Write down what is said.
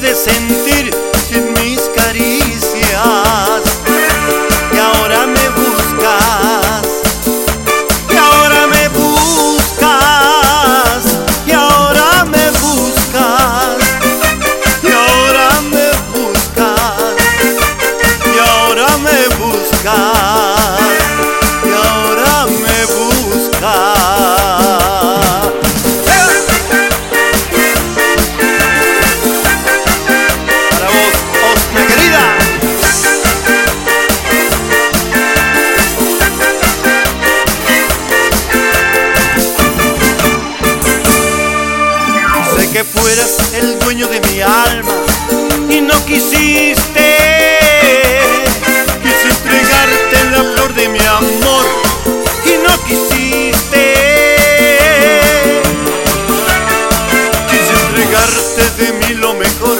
puedes in. fueras el dueño de mi alma y no quisiste. Quise entregarte la flor de mi amor y no quisiste. Quise entregarte de mí lo mejor